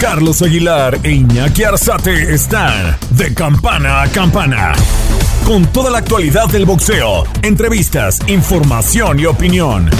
Carlos Aguilar e Iñaki Arzate están de campana a campana. Con toda la actualidad del boxeo, entrevistas, información y opinión.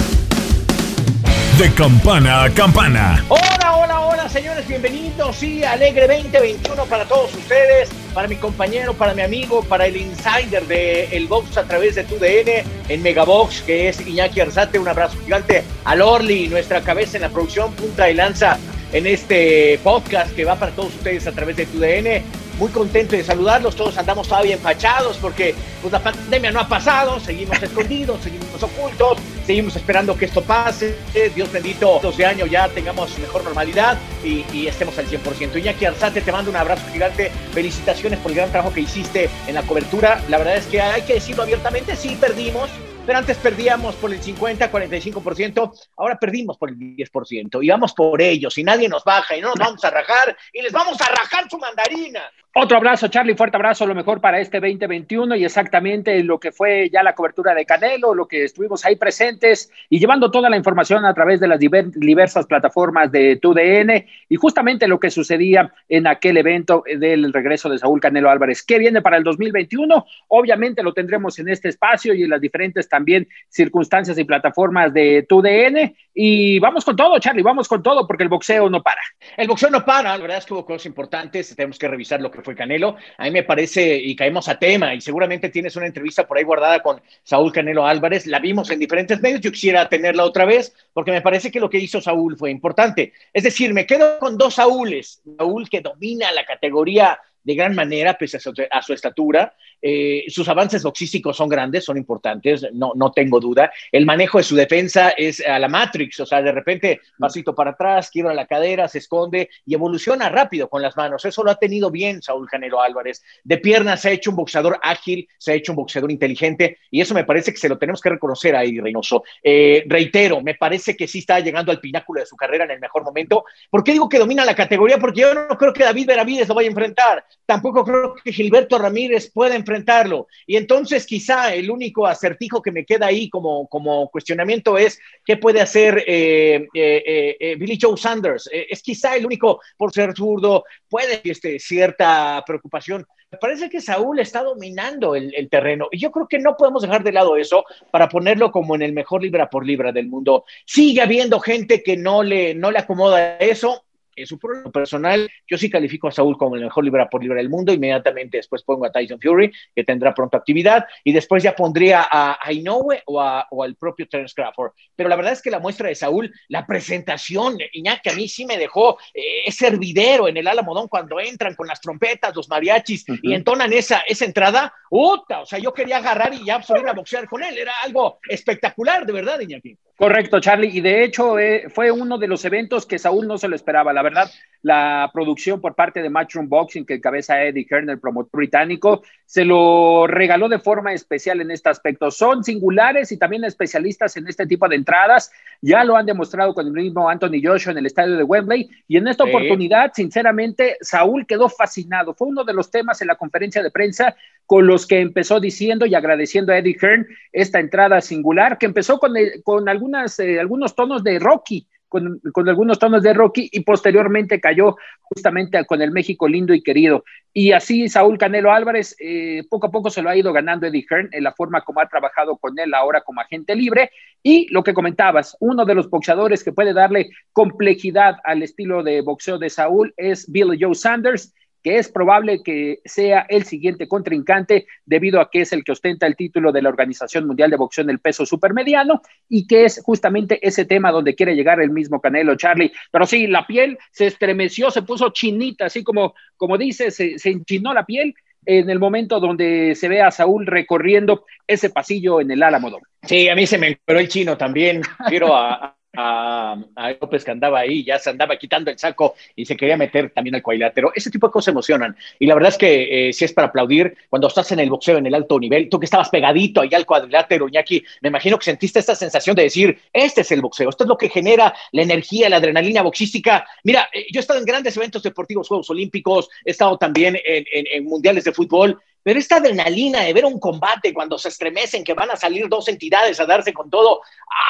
De campana a campana. Hola, hola, hola, señores, bienvenidos y alegre 2021 para todos ustedes, para mi compañero, para mi amigo, para el insider de el box a través de tu DN en Megabox, que es Iñaki Arzate. Un abrazo gigante al Orly, nuestra cabeza en la producción, punta de lanza en este podcast que va para todos ustedes a través de tu DN. Muy contento de saludarlos, todos andamos todavía empachados porque pues, la pandemia no ha pasado, seguimos escondidos, seguimos ocultos, seguimos esperando que esto pase. Dios bendito, 12 años ya tengamos mejor normalidad y, y estemos al 100%. Iñaki Arzate, te mando un abrazo gigante, felicitaciones por el gran trabajo que hiciste en la cobertura. La verdad es que hay que decirlo abiertamente, sí perdimos, pero antes perdíamos por el 50, 45%, ahora perdimos por el 10%, y vamos por ellos, y nadie nos baja, y no nos vamos a rajar, y les vamos a rajar su mandarina. Otro abrazo, Charlie, fuerte abrazo, lo mejor para este 2021 y exactamente lo que fue ya la cobertura de Canelo, lo que estuvimos ahí presentes y llevando toda la información a través de las diversas plataformas de TUDN y justamente lo que sucedía en aquel evento del regreso de Saúl Canelo Álvarez. ¿Qué viene para el 2021? Obviamente lo tendremos en este espacio y en las diferentes también circunstancias y plataformas de TUDN y vamos con todo, Charlie, vamos con todo porque el boxeo no para. El boxeo no para, la verdad es que hubo cosas importantes, tenemos que revisar lo que fue Canelo. A mí me parece, y caemos a tema, y seguramente tienes una entrevista por ahí guardada con Saúl Canelo Álvarez. La vimos en diferentes medios, yo quisiera tenerla otra vez, porque me parece que lo que hizo Saúl fue importante. Es decir, me quedo con dos Saúles. Saúl que domina la categoría de gran manera, pese a su, a su estatura. Eh, sus avances boxísticos son grandes, son importantes, no, no tengo duda. El manejo de su defensa es a la Matrix, o sea, de repente pasito para atrás, quiebra la cadera, se esconde y evoluciona rápido con las manos. Eso lo ha tenido bien Saúl Canelo Álvarez. De piernas se ha hecho un boxeador ágil, se ha hecho un boxeador inteligente y eso me parece que se lo tenemos que reconocer a Eddie Reynoso. Eh, reitero, me parece que sí está llegando al pináculo de su carrera en el mejor momento. ¿Por qué digo que domina la categoría? Porque yo no creo que David Benavides lo vaya a enfrentar tampoco creo que Gilberto Ramírez pueda enfrentarlo. Y entonces quizá el único acertijo que me queda ahí como, como cuestionamiento es qué puede hacer eh, eh, eh, Billy Joe Sanders. es quizá el único, por ser zurdo, puede este, cierta preocupación. Me parece que Saúl está dominando el, el, terreno y yo creo que no podemos dejar de lado eso para ponerlo como en el mejor libra por libra del mundo. Sigue habiendo gente que no le, no le acomoda eso en su problema personal, yo sí califico a Saúl como el mejor libra por libra del mundo. Inmediatamente después pongo a Tyson Fury, que tendrá pronto actividad, y después ya pondría a, a Inoue o, a, o, al propio Terence Crawford. Pero la verdad es que la muestra de Saúl, la presentación, Iñaki, a mí sí me dejó eh, ese hervidero en el Alamodón cuando entran con las trompetas, los mariachis, uh -huh. y entonan esa, esa entrada. ¡Uta! O sea, yo quería agarrar y ya subir a boxear con él. Era algo espectacular, de verdad, Iñaki. Correcto, Charlie. Y de hecho eh, fue uno de los eventos que Saúl no se lo esperaba. La verdad, la producción por parte de Matchroom Boxing, que cabeza Eddie Hearn, el promotor británico, se lo regaló de forma especial en este aspecto. Son singulares y también especialistas en este tipo de entradas. Ya lo han demostrado con el mismo Anthony Joshua en el estadio de Wembley. Y en esta sí. oportunidad, sinceramente, Saúl quedó fascinado. Fue uno de los temas en la conferencia de prensa con los que empezó diciendo y agradeciendo a Eddie Hearn esta entrada singular, que empezó con, el, con algún eh, algunos tonos de Rocky, con, con, algunos tonos de Rocky y posteriormente cayó justamente con el México lindo y querido. Y así Saúl Canelo Álvarez eh, poco a poco se lo ha ido ganando Eddie Hearn en la forma como ha trabajado con él ahora como agente libre. Y lo que comentabas, uno de los boxeadores que puede darle complejidad al estilo de boxeo de Saúl es Billy Joe Sanders que es probable que sea el siguiente contrincante debido a que es el que ostenta el título de la Organización Mundial de Boxeo en el peso supermediano y que es justamente ese tema donde quiere llegar el mismo Canelo Charlie. Pero sí, la piel se estremeció, se puso chinita, así como, como dice, se, se enchinó la piel en el momento donde se ve a Saúl recorriendo ese pasillo en el Álamo. Sí, a mí se me encueró el chino también. Quiero a, a, a, López que andaba ahí, ya se andaba quitando el saco y se quería meter también al cuadrilátero. Ese tipo de cosas emocionan. Y la verdad es que eh, si es para aplaudir cuando estás en el boxeo en el alto nivel, tú que estabas pegadito ahí al cuadrilátero, Iñaki, me imagino que sentiste esta sensación de decir, este es el boxeo, esto es lo que genera la energía, la adrenalina boxística. Mira, eh, yo he estado en grandes eventos deportivos, Juegos Olímpicos, he estado también en, en mundiales de fútbol pero esta adrenalina de ver un combate cuando se estremecen, que van a salir dos entidades a darse con todo,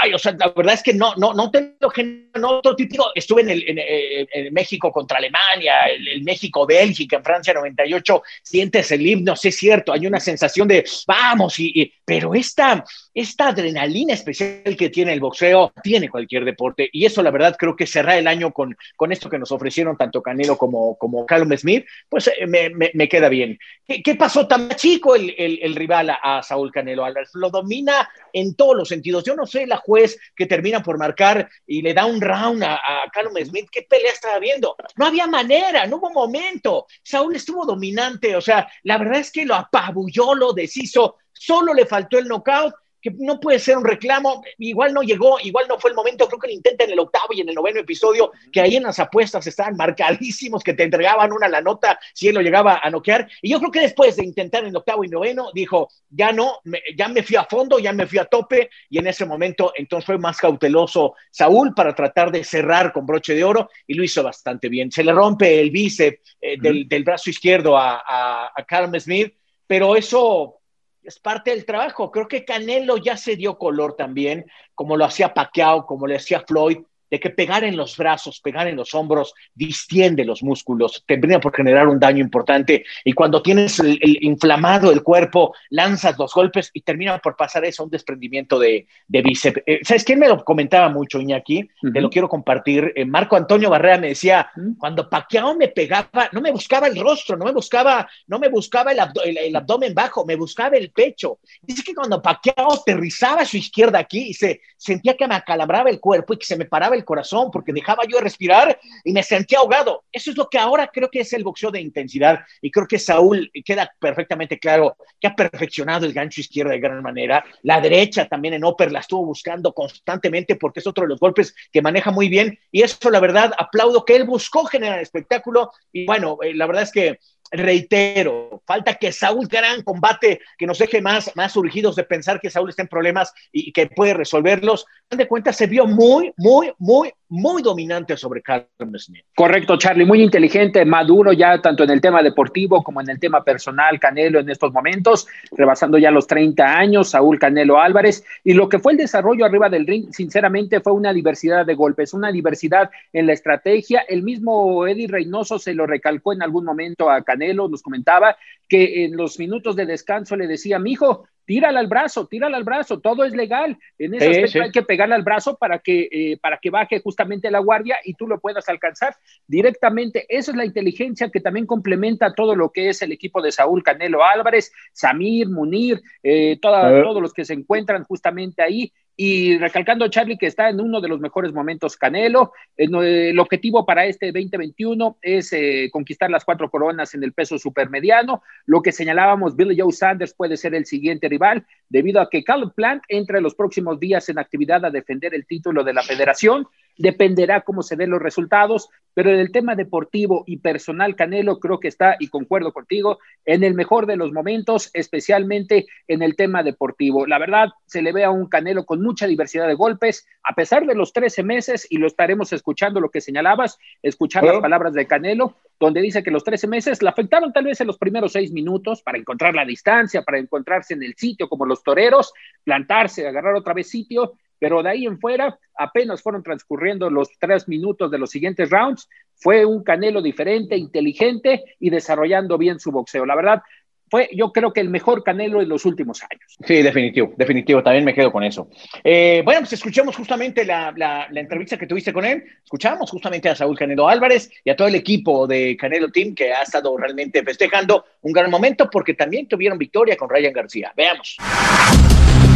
ay, o sea, la verdad es que no, no, no tengo no, otro título. Estuve en, el, en, eh, México contra Alemania, el, México-Bélgica, en Francia 98, sientes el himno, sí es cierto, hay una sensación de vamos, y, pero esta, esta adrenalina especial que tiene el boxeo, tiene cualquier deporte, y eso la verdad creo que cerrar el año con, con esto que nos ofrecieron tanto Canelo como, como Smith, pues eh, me, me, queda bien. ¿Qué, ¿Qué, pasó tan chico el, el, rival a, Saúl Canelo Álvarez? Lo domina en todos los sentidos. Yo no sé la juez que termina por marcar y le da un round a, a Callum Smith, ¿qué pelea estaba viendo? No había manera, no hubo momento. Saúl estuvo dominante, o sea, la verdad es que lo apabulló, lo deshizo, solo le faltó el knockout que no puede ser un reclamo, igual no llegó, igual no fue el momento, creo que lo intenta en el octavo y en el noveno episodio, que ahí en las apuestas estaban marcadísimos, que te entregaban una la nota si él lo llegaba a noquear, y yo creo que después de intentar en el octavo y noveno, dijo, ya no, ya me fui a fondo, ya me fui a tope, y en ese momento entonces fue más cauteloso Saúl para tratar de cerrar con broche de oro, y lo hizo bastante bien. Se le rompe el bíceps eh, del, brazo izquierdo a, a, a Carmen Smith, pero eso es parte del trabajo. Creo que Canelo ya se dio color también, como lo hacía Pacquiao, como le hacía Floyd, de que pegar en los brazos, pegar en los hombros, distiende los músculos, termina por generar un daño importante. Y cuando tienes el, inflamado el cuerpo, lanzas los golpes y termina por pasar eso, un desprendimiento de, de bíceps. Eh, ¿Sabes quién me lo comentaba mucho, Iñaki? Te lo quiero compartir. Eh, Marco Antonio Barrera me decía, cuando Paquiao me pegaba, no me buscaba el rostro, no me buscaba, no me buscaba el, el, abdomen bajo, me buscaba el pecho. Dice que cuando Paquiao aterrizaba a su izquierda aquí y se sentía que me acalabraba el cuerpo y que se me paraba el corazón porque dejaba yo de respirar y me sentía ahogado. Eso es lo que ahora creo que es el boxeo de intensidad y creo que Saúl queda perfectamente claro que ha perfeccionado el gancho izquierdo de gran manera. La derecha también en Oper la estuvo buscando constantemente porque es otro de los golpes que maneja muy bien y eso la verdad aplaudo que él buscó generar espectáculo y bueno, eh, la verdad es que reitero, falta que Saúl gran combate, que nos deje más, más urgidos de pensar que Saúl está en problemas y, que puede resolverlos. De cuenta, se vio muy, muy, muy, muy dominante sobre Carlos Smith. Correcto, Charlie, muy inteligente, maduro ya tanto en el tema deportivo como en el tema personal, Canelo en estos momentos, rebasando ya los 30 años, Saúl Canelo Álvarez, y lo que fue el desarrollo arriba del ring, sinceramente fue una diversidad de golpes, una diversidad en la estrategia, el mismo Eddie Reynoso se lo recalcó en algún momento a Canelo, nos comentaba que en los minutos de descanso le decía, mi hijo, tírala al brazo, tírala al brazo, todo es legal. En ese aspecto hay que pegarle al brazo para que, eh, para que baje justamente la guardia y tú lo puedas alcanzar directamente. Esa es la inteligencia que también complementa todo lo que es el equipo de Saúl Canelo Álvarez, Samir, Munir, eh, todos los que se encuentran justamente ahí. Y recalcando, Charlie, que está en uno de los mejores momentos Canelo. El, objetivo para este 2021 es eh, conquistar las cuatro coronas en el peso supermediano. Lo que señalábamos, Billy Joe Sanders puede ser el siguiente rival, debido a que Caleb Plant entra en los próximos días en actividad a defender el título de la federación dependerá cómo se den los resultados, pero en el tema deportivo y personal, Canelo creo que está, y concuerdo contigo, en el mejor de los momentos, especialmente en el tema deportivo. La verdad, se le ve a un Canelo con mucha diversidad de golpes, a pesar de los 13 meses, y lo estaremos escuchando lo que señalabas, escuchar las palabras de Canelo, donde dice que los 13 meses le afectaron tal vez en los primeros seis minutos para encontrar la distancia, para encontrarse en el sitio como los toreros, plantarse, agarrar otra vez sitio, pero de ahí en fuera apenas fueron transcurriendo los tres minutos de los siguientes rounds, fue un Canelo diferente, inteligente y desarrollando bien su boxeo. La verdad, fue yo creo que el mejor Canelo en los últimos años. Sí, definitivo, definitivo, también me quedo con eso. Eh, bueno, pues escuchamos justamente la, la, entrevista que tuviste con él, escuchamos justamente a Saúl Canelo Álvarez y a todo el equipo de Canelo Team que ha estado realmente festejando un gran momento porque también tuvieron victoria con Ryan García. Veamos.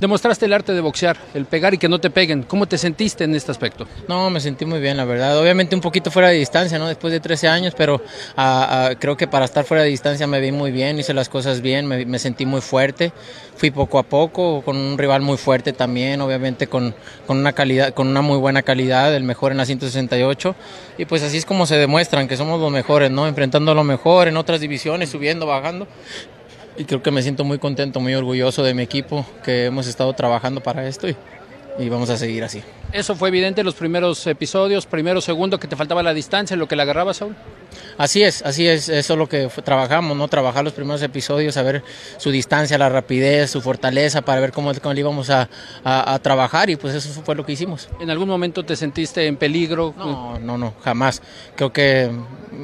Demostraste el arte de boxear, el pegar y que no te peguen. ¿Cómo te sentiste en este aspecto? No, me sentí muy bien, la verdad. Obviamente un poquito fuera de distancia, ¿no? Después de 13 años, pero ah, ah, creo que para estar fuera de distancia me vi muy bien, hice las cosas bien, me, sentí muy fuerte. Fui poco a poco, con un rival muy fuerte también, obviamente con, con, una calidad, con una muy buena calidad, el mejor en la 168. Y pues así es como se demuestran que somos los mejores, ¿no? Enfrentando a lo mejor en otras divisiones, subiendo, bajando y creo que me siento muy contento, muy orgulloso de mi equipo, que hemos estado trabajando para esto y, y vamos a seguir así. Eso fue evidente en los primeros episodios, primero, segundo, que te faltaba la distancia, lo que le agarraba Saúl. Así es, así es, eso es lo que trabajamos, ¿no? Trabajar los primeros episodios, a ver su distancia, la rapidez, su fortaleza, para ver cómo, cómo le íbamos a, a, trabajar y pues eso fue lo que hicimos. ¿En algún momento te sentiste en peligro? No, no, no, jamás. Creo que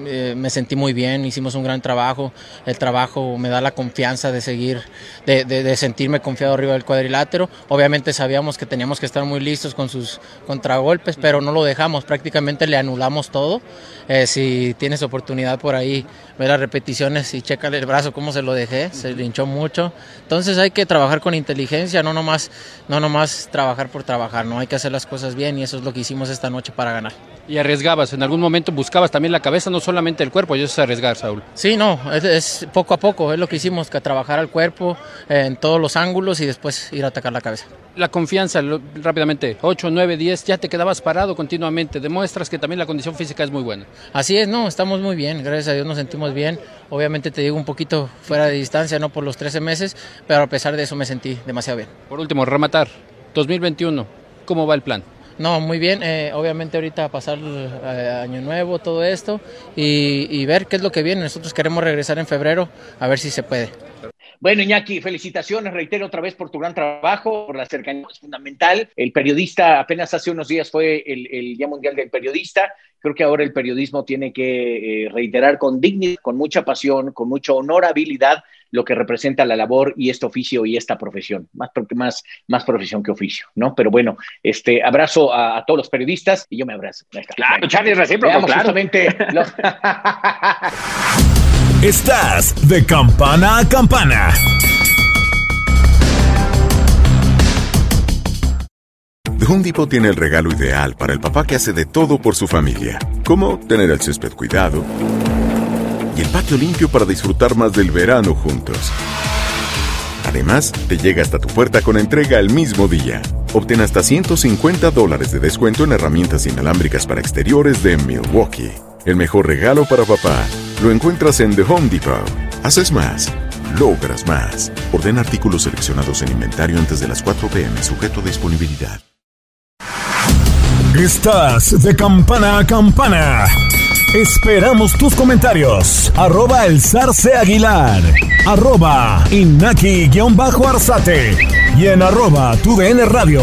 eh, me sentí muy bien, hicimos un gran trabajo, el trabajo me da la confianza de seguir, de, de, de sentirme confiado arriba del cuadrilátero. Obviamente sabíamos que teníamos que estar muy listos con sus contragolpes, pero no lo dejamos, prácticamente le anulamos todo. Eh, si tienes oportunidad por ahí, ver las repeticiones y chécale el brazo, cómo se lo dejé, se hinchó mucho. Entonces hay que trabajar con inteligencia, no nomás, no nomás trabajar por trabajar, no hay que hacer las cosas bien y eso es lo que hicimos esta noche para ganar. Y arriesgabas, en algún momento buscabas también la cabeza, no solamente el cuerpo, y eso es arriesgar, Saúl. Sí, no, es, poco a poco, es lo que hicimos, que trabajar al cuerpo en todos los ángulos y después ir a atacar la cabeza. La confianza, rápidamente, 8, 9, 10, ya te quedabas parado continuamente, demuestras que también la condición física es muy buena. Así es, no, estamos muy bien, gracias a Dios nos sentimos bien. Obviamente te digo un poquito fuera de distancia, no por los 13 meses, pero a pesar de eso me sentí demasiado bien. Por último, rematar, 2021, ¿cómo va el plan? No, muy bien. Eh, obviamente ahorita pasar eh, año nuevo, todo esto y, y, ver qué es lo que viene. Nosotros queremos regresar en febrero a ver si se puede. Bueno, Iñaki, felicitaciones, reitero otra vez por tu gran trabajo, por la cercanía, es fundamental. El periodista apenas hace unos días fue el, el Día Mundial del Periodista. Creo que ahora el periodismo tiene que eh, reiterar con dignidad, con mucha pasión, con mucha honorabilidad lo que representa la labor y este oficio y esta profesión, más, más, más profesión que oficio, ¿no? Pero bueno, este abrazo a, a todos los periodistas y yo me abrazo. Claro, Charlie, recíproco, claro. justamente los... Estás de campana a campana. The tiene el regalo ideal para el papá que hace de todo por su familia, como tener el césped cuidado y el patio limpio para disfrutar más del verano juntos. Además, te llega hasta tu puerta con entrega el mismo día. Obtén hasta 150 dólares de descuento en herramientas inalámbricas para exteriores de Milwaukee. El mejor regalo para papá lo encuentras en The Home Depot. Haces más, logras más. Orden artículos seleccionados en inventario antes de las 4 pm, sujeto a disponibilidad. Estás de campana a campana. Esperamos tus comentarios. Arroba el zarce aguilar. Arroba inaki-arzate. Y en arroba tu radio.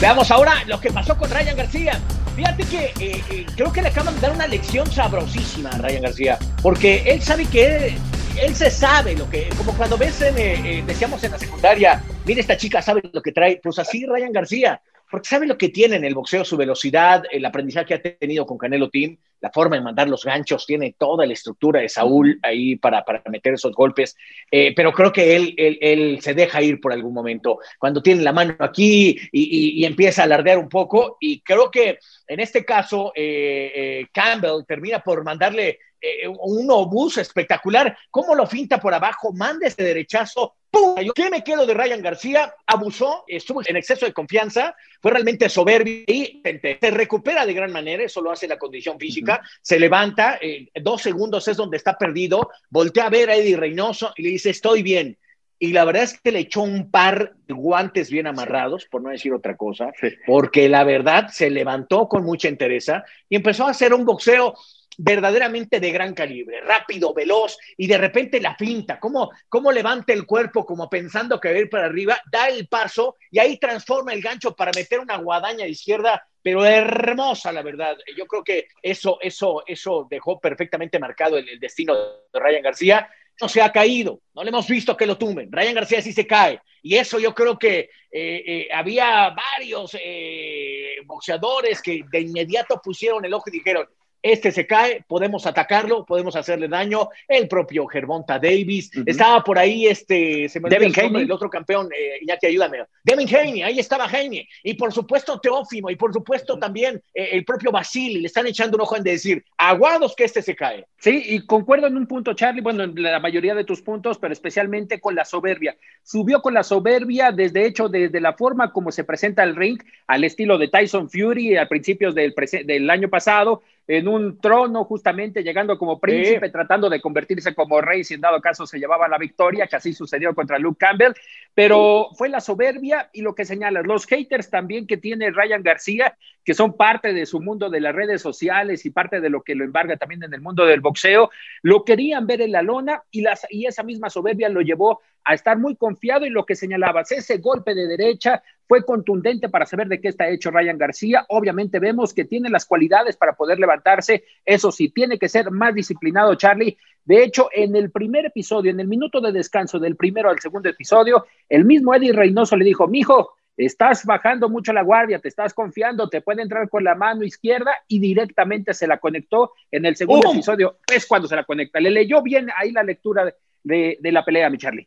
Veamos ahora lo que pasó con Ryan García. Fíjate que eh, eh, creo que le acaban de dar una lección sabrosísima a Ryan García, porque él sabe que él, él se sabe lo que, como cuando ves, en, eh, decíamos en la secundaria, mira esta chica sabe lo que trae, pues así Ryan García, porque sabe lo que tiene en el boxeo, su velocidad, el aprendizaje que ha tenido con Canelo Team, la forma de mandar los ganchos, tiene toda la estructura de Saúl ahí para, para meter esos golpes, eh, pero creo que él, él, él, se deja ir por algún momento, cuando tiene la mano aquí y, y, empieza a alardear un poco, y creo que en este caso eh, eh, Campbell termina por mandarle eh, un obús espectacular, cómo lo finta por abajo, manda ese derechazo, ¡pum! ¿Qué me quedo de Ryan García? Abusó, estuvo en exceso de confianza, fue realmente soberbio y se recupera de gran manera, eso lo hace la condición física, uh -huh. se levanta, eh, dos segundos es donde está perdido, voltea a ver a Eddie Reynoso y le dice, estoy bien. Y la verdad es que le echó un par de guantes bien amarrados, por no decir otra cosa, sí. porque la verdad se levantó con mucha entereza y empezó a hacer un boxeo verdaderamente de gran calibre, rápido, veloz, y de repente la finta, cómo, cómo levanta el cuerpo como pensando que va a ir para arriba, da el paso y ahí transforma el gancho para meter una guadaña de izquierda, pero hermosa, la verdad. Yo creo que eso, eso, eso dejó perfectamente marcado el, el destino de Ryan García. No se ha caído, no le hemos visto que lo tumben. Ryan García sí se cae. Y eso yo creo que eh, eh, había varios eh, boxeadores que de inmediato pusieron el ojo y dijeron, este se cae, podemos atacarlo, podemos hacerle daño. El propio Gervonta Davis, uh -huh. estaba por ahí este, se me Devin el, nombre, el otro campeón, eh, Iñaki, ayúdame. Devin Haney, ahí estaba Haney. Y por supuesto Teófimo, y por supuesto uh -huh. también eh, el propio Basili, le están echando un ojo en decir, aguados que este se cae. Sí, y concuerdo en un punto, Charlie, bueno, en la mayoría de tus puntos, pero especialmente con la soberbia. Subió con la soberbia, desde hecho, desde la forma como se presenta el ring, al estilo de Tyson Fury a principios del, del año pasado, en un trono, justamente llegando como príncipe, tratando de convertirse como rey, si en dado caso se llevaba la victoria, que así sucedió contra Luke Campbell, pero fue la soberbia y lo que señalas, los haters también que tiene Ryan García, que son parte de su mundo de las redes sociales y parte de lo que lo embarga también en el mundo del boxeo, lo querían ver en la lona y, las, y esa misma soberbia lo llevó a estar muy confiado en lo que señalabas. Ese golpe de derecha fue contundente para saber de qué está hecho Ryan García. Obviamente vemos que tiene las cualidades para poder levantarse. Eso sí, tiene que ser más disciplinado, Charlie. De hecho, en el primer episodio, en el minuto de descanso del primero al segundo episodio, el mismo Eddie Reynoso le dijo, mijo, estás bajando mucho la guardia, te estás confiando, te puede entrar con la mano izquierda y directamente se la conectó en el segundo episodio. Es cuando se la conecta. Le leyó bien ahí la lectura de, de la pelea, mi Charlie.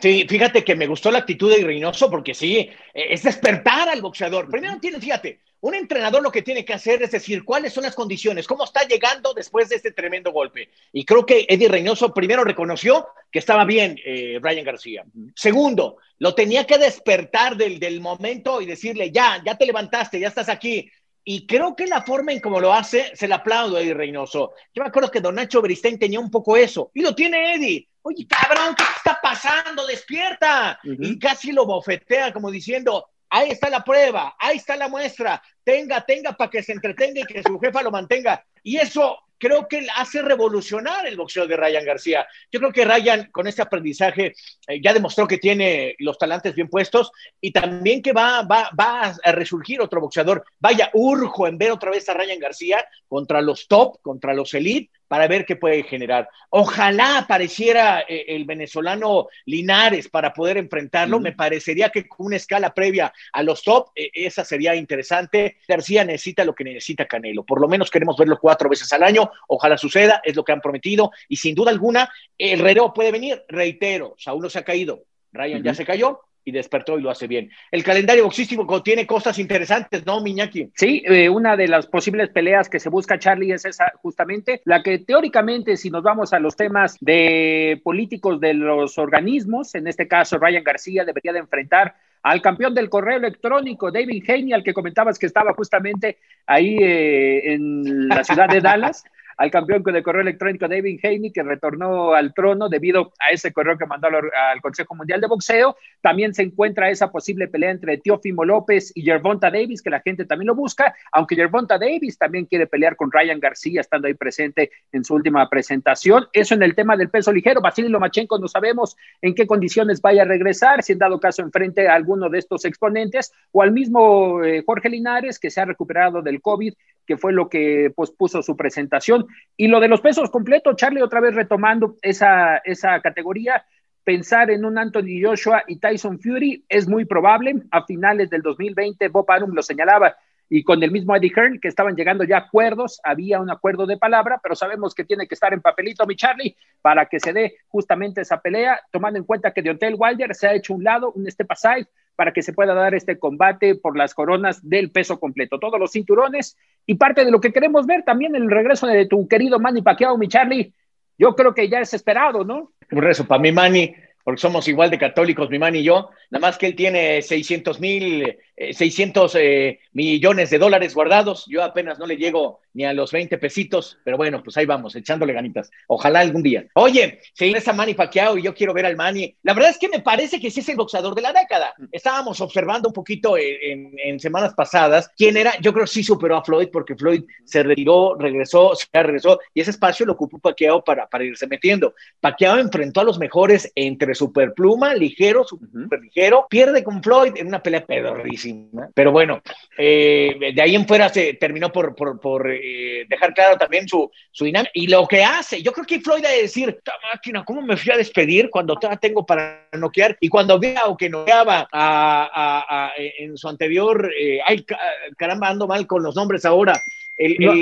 Sí, fíjate que me gustó la actitud de Reynoso porque sí, eh, es despertar al boxeador. Primero tiene, fíjate, un entrenador lo que tiene que hacer es decir cuáles son las condiciones, cómo está llegando después de este tremendo golpe. Y creo que Eddie Reynoso primero reconoció que estaba bien eh, Brian García. Segundo, lo tenía que despertar del, del momento y decirle, ya, ya te levantaste, ya estás aquí. Y creo que la forma en cómo lo hace, se le aplaudo a Eddie Reynoso. Yo me acuerdo que Don Nacho Beristain tenía un poco eso, y lo tiene Eddie. Oye, cabrón, ¿qué está pasando? Despierta. Y casi lo bofetea como diciendo, ahí está la prueba, ahí está la muestra, tenga, tenga para que se entretenga y que su jefa lo mantenga. Y eso creo que hace revolucionar el boxeo de Ryan García. Yo creo que Ryan con este aprendizaje eh, ya demostró que tiene los talantes bien puestos y también que va, va, va a resurgir otro boxeador. Vaya, urjo en ver otra vez a Ryan García contra los top, contra los elite, para ver qué puede generar. Ojalá apareciera eh, el venezolano Linares para poder enfrentarlo. Me parecería que con una escala previa a los top, eh, esa sería interesante. García necesita lo que necesita Canelo. Por lo menos queremos verlo cuatro veces al año. Ojalá suceda, es lo que han prometido. Y sin duda alguna, el reloj puede venir. Reitero, Saúl no se ha caído. Ryan ya se cayó, y despertó y lo hace bien. El calendario boxístico tiene cosas interesantes, ¿no, Miñaki? Sí, eh, una de las posibles peleas que se busca, Charlie, es esa justamente, la que teóricamente, si nos vamos a los temas de políticos de los organismos, en este caso Ryan García debería de enfrentar al campeón del correo electrónico, David Haney, al que comentabas que estaba justamente ahí eh, en la ciudad de Dallas al campeón de correo electrónico David Haney, que retornó al trono debido a ese correo que mandó al, Consejo Mundial de Boxeo. También se encuentra esa posible pelea entre Teofimo López y Gervonta Davis, que la gente también lo busca, aunque Gervonta Davis también quiere pelear con Ryan García, estando ahí presente en su última presentación. Eso en el tema del peso ligero. Vasily Lomachenko no sabemos en qué condiciones vaya a regresar, si en dado caso enfrente a alguno de estos exponentes, o al mismo eh, Jorge Linares, que se ha recuperado del COVID, que fue lo que pospuso su presentación. Y lo de los pesos completos, Charlie, otra vez retomando esa, esa categoría, pensar en un Anthony Joshua y Tyson Fury es muy probable. A finales del 2020, Bob Arum lo señalaba, y con el mismo Eddie Hearn, que estaban llegando ya acuerdos, había un acuerdo de palabra, pero sabemos que tiene que estar en papelito, mi Charlie, para que se dé justamente esa pelea, tomando en cuenta que Deontay Wilder se ha hecho un lado, un step aside, para que se pueda dar este combate por las coronas del peso completo, todos los cinturones y parte de lo que queremos ver también el regreso de tu querido Manny Pacquiao, mi Charlie. Yo creo que ya es esperado, ¿no? Un rezo para mi Manny, porque somos igual de católicos, mi Manny y yo, nada más que él tiene 600 mil 600 eh, eh, millones de dólares guardados. Yo apenas no le llego ni a los 20 pesitos, pero bueno, pues ahí vamos, echándole ganitas. Ojalá algún día. Oye, si a Manny Pacquiao y yo quiero ver al Manny. La verdad es que me parece que sí es el boxeador de la década. Estábamos observando un poquito en, semanas pasadas quién era. Yo creo que sí superó a Floyd porque Floyd se retiró, regresó, se regresó y ese espacio lo ocupó Pacquiao para, para irse metiendo. Pacquiao enfrentó a los mejores entre superpluma, ligero, super ligero, pierde con Floyd en una pelea pedorrísima pero bueno, eh, de ahí en fuera se terminó por, por, eh, dejar claro también su, su dinámica y lo que hace. Yo creo que Floyd a decir, esta máquina, ¿cómo me fui a despedir cuando tengo para noquear? Y cuando vea o que noqueaba a, en su anterior, eh, ay, caramba, ando mal con los nombres ahora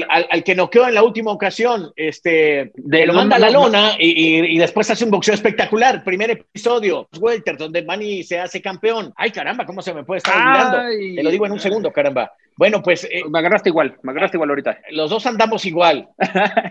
al, que noqueó en la última ocasión, este, de, lo manda a la lona y, después hace un boxeo espectacular. Primer episodio, Welter, donde Manny se hace campeón. Ay, caramba, ¿cómo se me puede estar olvidando? Te lo digo en un segundo, caramba. Bueno, pues. Eh, me agarraste igual, me agarraste igual ahorita. Los dos andamos igual.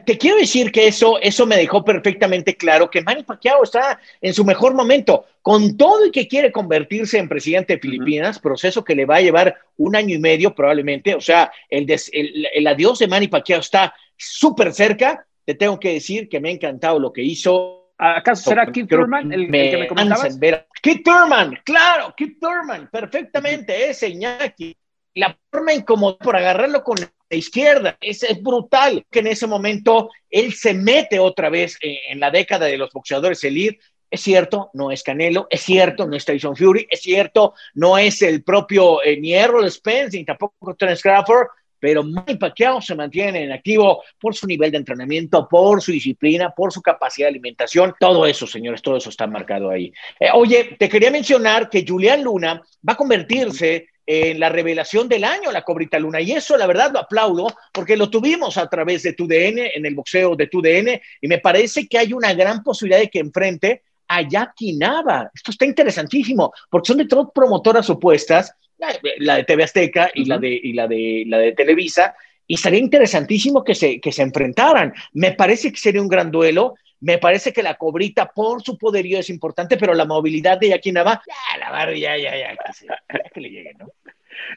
Te quiero decir que eso, eso me dejó perfectamente claro que Manny Pacquiao está en su mejor momento, con todo y que quiere convertirse en presidente de Filipinas, proceso que le va a llevar un año y medio probablemente. O sea, el, el, adiós de Manny Pacquiao está súper cerca. Te tengo que decir que me ha encantado lo que hizo. ¿Acaso será Keith Thurman el, que me comentabas? Keith Thurman, claro, Keith Thurman, perfectamente, ese Iñaki la forma incómoda por agarrarlo con la izquierda es, brutal que en ese momento él se mete otra vez en, la década de los boxeadores elite. Es cierto, no es Canelo, es cierto, no es Tyson Fury, es cierto, no es el propio eh, ni Errol Spence ni tampoco Terence Crawford, pero Manny Pacquiao se mantiene en activo por su nivel de entrenamiento, por su disciplina, por su capacidad de alimentación. Todo eso, señores, todo eso está marcado ahí. Eh, oye, te quería mencionar que Julián Luna va a convertirse en la revelación del año, la Cobrita Luna. Y eso, la verdad, lo aplaudo porque lo tuvimos a través de TUDN, en el boxeo de TUDN, y me parece que hay una gran posibilidad de que enfrente a Jackie Nava. Esto está interesantísimo, porque son de todas promotoras opuestas, la de TV Azteca y, la, de, y la, de, la de Televisa, y sería interesantísimo que se, que se enfrentaran. Me parece que sería un gran duelo. Me parece que la cobrita por su poderío es importante, pero la movilidad de Jackie Nava, ya, la barra, ya, ya, ya, que le llegue, ¿no?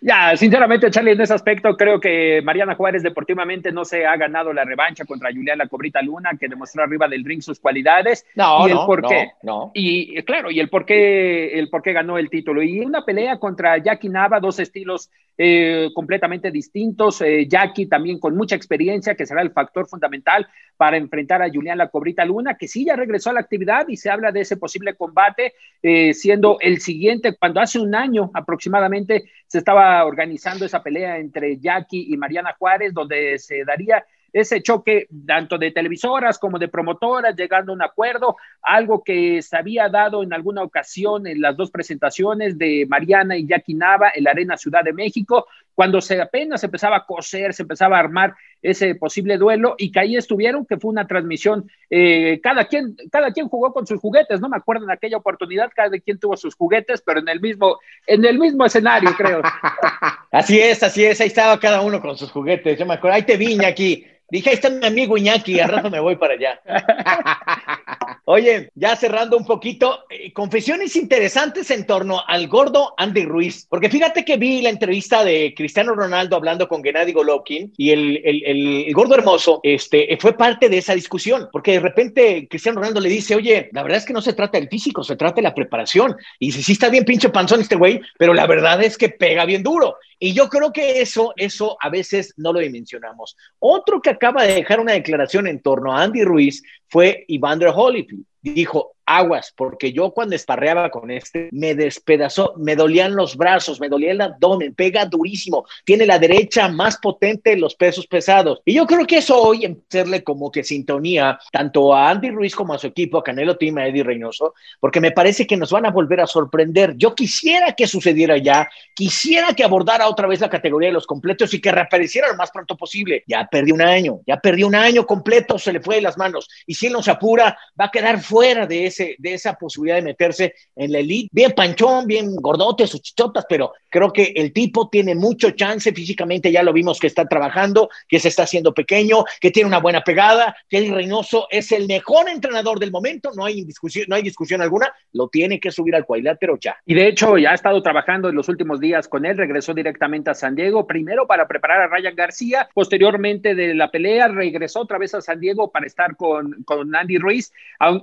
Ya, sinceramente, Charlie, en ese aspecto creo que Mariana Juárez deportivamente no se ha ganado la revancha contra Julián La Cobrita Luna, que demostró arriba del ring sus cualidades. No, y el no, por qué. No, Y claro, y el por qué, el por qué ganó el título. Y una pelea contra Jackie Nava, dos estilos eh, completamente distintos. Eh, Jackie también con mucha experiencia, que será el factor fundamental para enfrentar a Julián La Cobrita Luna, que sí ya regresó a la actividad y se habla de ese posible combate, eh, siendo el siguiente, cuando hace un año aproximadamente se estaba organizando esa pelea entre Jackie y Mariana Juárez, donde se daría ese choque tanto de televisoras como de promotoras, llegando a un acuerdo, algo que se había dado en alguna ocasión en las dos presentaciones de Mariana y Jackie Nava en la Arena Ciudad de México, cuando se apenas empezaba a coser, se empezaba a armar ese posible duelo y que ahí estuvieron, que fue una transmisión, eh, cada, quien, cada quien jugó con sus juguetes, no me acuerdo en aquella oportunidad, cada quien tuvo sus juguetes, pero en el mismo, en el mismo escenario, creo. así es, así es, ahí estaba cada uno con sus juguetes, yo me acuerdo, ahí te viña aquí. Dije, ahí está mi amigo Iñaki, al rato me voy para allá. Oye, ya cerrando un poquito, eh, confesiones interesantes en torno al gordo Andy Ruiz, porque fíjate que vi la entrevista de Cristiano Ronaldo hablando con Gennady Golovkin y el, el, gordo hermoso este, fue parte de esa discusión, porque de repente Cristiano Ronaldo le dice, oye, la verdad es que no se trata del físico, se trata de la preparación. Y dice, sí está bien pinche panzón este güey, pero la verdad es que pega bien duro. Y yo creo que eso, eso a veces no lo dimensionamos. Otro que acaba de dejar una declaración en torno a Andy Ruiz fue Evander Holyfield. Dijo, aguas, porque yo cuando esparreaba con este, me despedazó, me dolían los brazos, me dolía el abdomen, pega durísimo, tiene la derecha más potente en los pesos pesados. Y yo creo que eso hoy, en hacerle como que sintonía, tanto a Andy Ruiz como a su equipo, a Canelo Team, a Eddie Reynoso, porque me parece que nos van a volver a sorprender. Yo quisiera que sucediera ya, quisiera que abordara otra vez la categoría de los completos y que reapareciera lo más pronto posible. Ya perdió un año, ya perdió un año completo, se le fue de las manos. Y si él no se apura, va a quedar fuera de ese de esa posibilidad de meterse en la elite. Bien panchón, bien gordote, sus chichotas, pero creo que el tipo tiene mucho chance físicamente, ya lo vimos que está trabajando, que se está haciendo pequeño, que tiene una buena pegada, que el Reynoso es el mejor entrenador del momento, no hay discusión, no hay discusión alguna, lo tiene que subir al cuadrilátero ya. Y de hecho ya ha estado trabajando en los últimos días con él, regresó directamente a San Diego, primero para preparar a Ryan García, posteriormente de la pelea regresó otra vez a San Diego para estar con, con Andy Ruiz,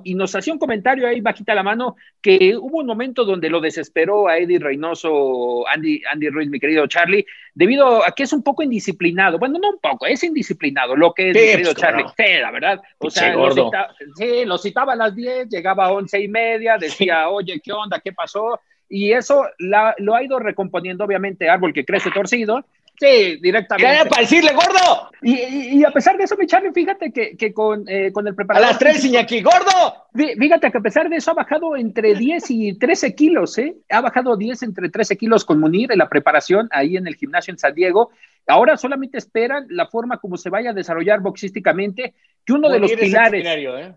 y nos hacía un comentario ahí bajita la mano que hubo un momento donde lo desesperó a Eddie Reynoso, Andy, Andy Ruiz, mi querido Charlie, debido a que es un poco indisciplinado. Bueno, no un poco, es indisciplinado lo que es, mi querido Charlie. Sí, la verdad. O sea, lo, sí, lo citaba a las 10, llegaba a once y media, decía, oye, ¿qué onda? ¿Qué pasó? Y eso lo ha ido recomponiendo, obviamente, árbol que crece torcido, Sí, directamente. ¿Qué para decirle, gordo? Y, a pesar de eso, mi Charlie, fíjate que, que con, eh, con el preparador. A las tres, Iñaki, gordo. Fíjate que a pesar de eso ha bajado entre 10 y 13 kilos, ¿eh? Ha bajado 10 entre 13 kilos con Munir en la preparación ahí en el gimnasio en San Diego. Ahora solamente esperan la forma como se vaya a desarrollar boxísticamente, que uno de los pilares. ¿eh?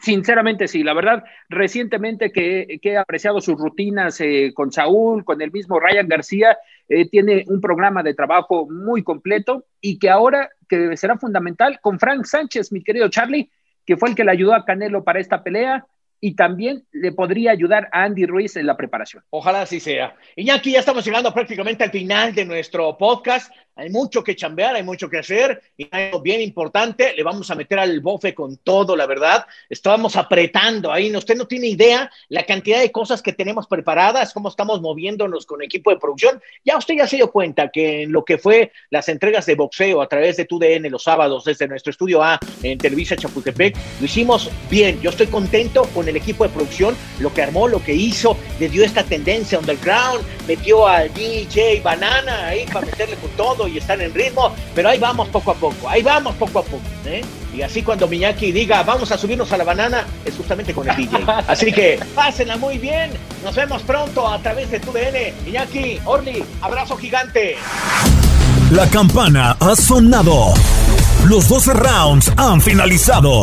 Sinceramente sí, la verdad, recientemente que, he apreciado sus rutinas eh, con Saúl, con el mismo Ryan García, eh, tiene un programa de trabajo muy completo y que ahora que será fundamental con Frank Sánchez, mi querido Charlie, que fue el que le ayudó a Canelo para esta pelea, y también le podría ayudar a Andy Ruiz en la preparación. Ojalá así sea. Y aquí ya estamos llegando prácticamente al final de nuestro podcast. Hay mucho que chambear, hay mucho que hacer y algo bien importante. Le vamos a meter al bofe con todo, la verdad. Estábamos apretando ahí. Usted no tiene idea la cantidad de cosas que tenemos preparadas, cómo estamos moviéndonos con equipo de producción. Ya usted ya se dio cuenta que en lo que fue las entregas de boxeo a través de TUDN los sábados desde nuestro estudio A en Televisa Chapultepec, lo hicimos bien. Yo estoy contento con el equipo de producción, lo que armó, lo que hizo, le dio esta tendencia underground, metió al DJ Banana ahí para meterle con todo y estar en ritmo, pero ahí vamos poco a poco, ahí vamos poco a poco. ¿eh? Y así cuando Miñaki diga, vamos a subirnos a la banana, es justamente con el DJ. Así que pásenla muy bien, nos vemos pronto a través de tu DN. Miñaki, Orly, abrazo gigante. La campana ha sonado. Los 12 rounds han finalizado.